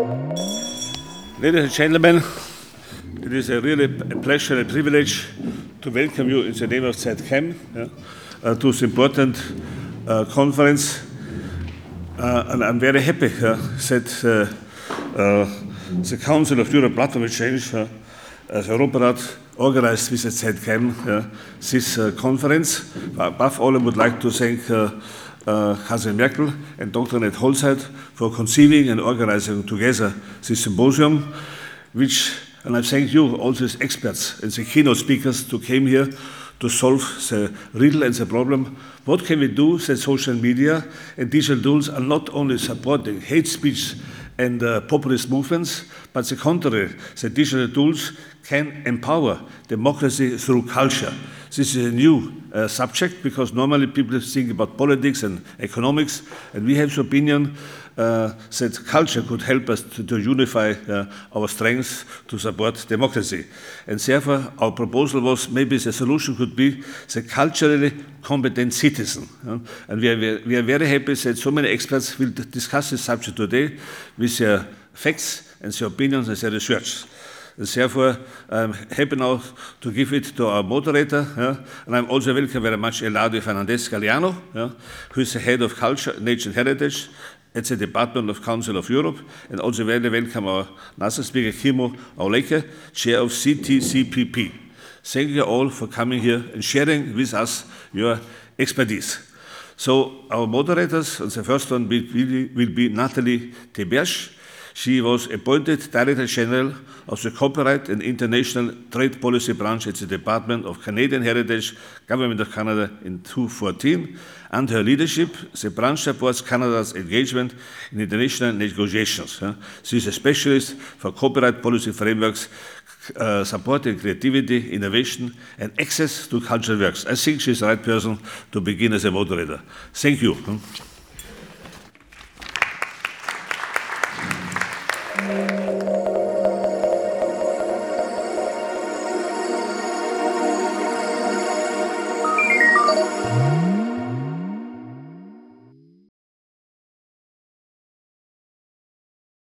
Ladies and gentlemen, it is a really a pleasure and a privilege to welcome you in the name of ZKM yeah, uh, to this important uh, conference. Uh, and I'm very happy that uh, uh, the Council of Europe Platform Exchange, uh, as organized with the ZKM this conference. Above all, I would like to thank uh, Kathrin Merkle and Dr. Annette Holzheit for conceiving and organizing together this symposium, which, and I thank you, all these experts and the keynote speakers who came here to solve the riddle and the problem. What can we do that social media and digital tools are not only supporting hate speech and uh, populist movements, but the contrary, the digital tools can empower democracy through culture. This is a new uh, subject because normally people think about politics and economics, and we have the opinion uh, that culture could help us to, to unify uh, our strengths to support democracy. And therefore, our proposal was maybe the solution could be the culturally competent citizen. and we are, we are very happy that so many experts will discuss this subject today with their facts and their opinions and their research. Therefore, I'm um, happy now to give it to our moderator. Yeah? And I'm also welcome very much Eladio Fernandez Galiano, yeah? who is the head of culture, nature and heritage at the Department of Council of Europe, and also very welcome our NASA speaker, Kimmo Aulake, chair of CDCPP. Thank you all for coming here and sharing with us your expertise. So our moderators, and the first one will, will be Nathalie Théberge, she was appointed Director General of the Copyright and International Trade Policy Branch at the Department of Canadian Heritage, Government of Canada in 2014. Under her leadership, the branch supports Canada's engagement in international negotiations. She is a specialist for copyright policy frameworks, uh, supporting creativity, innovation, and access to cultural works. I think she's the right person to begin as a moderator. Thank you.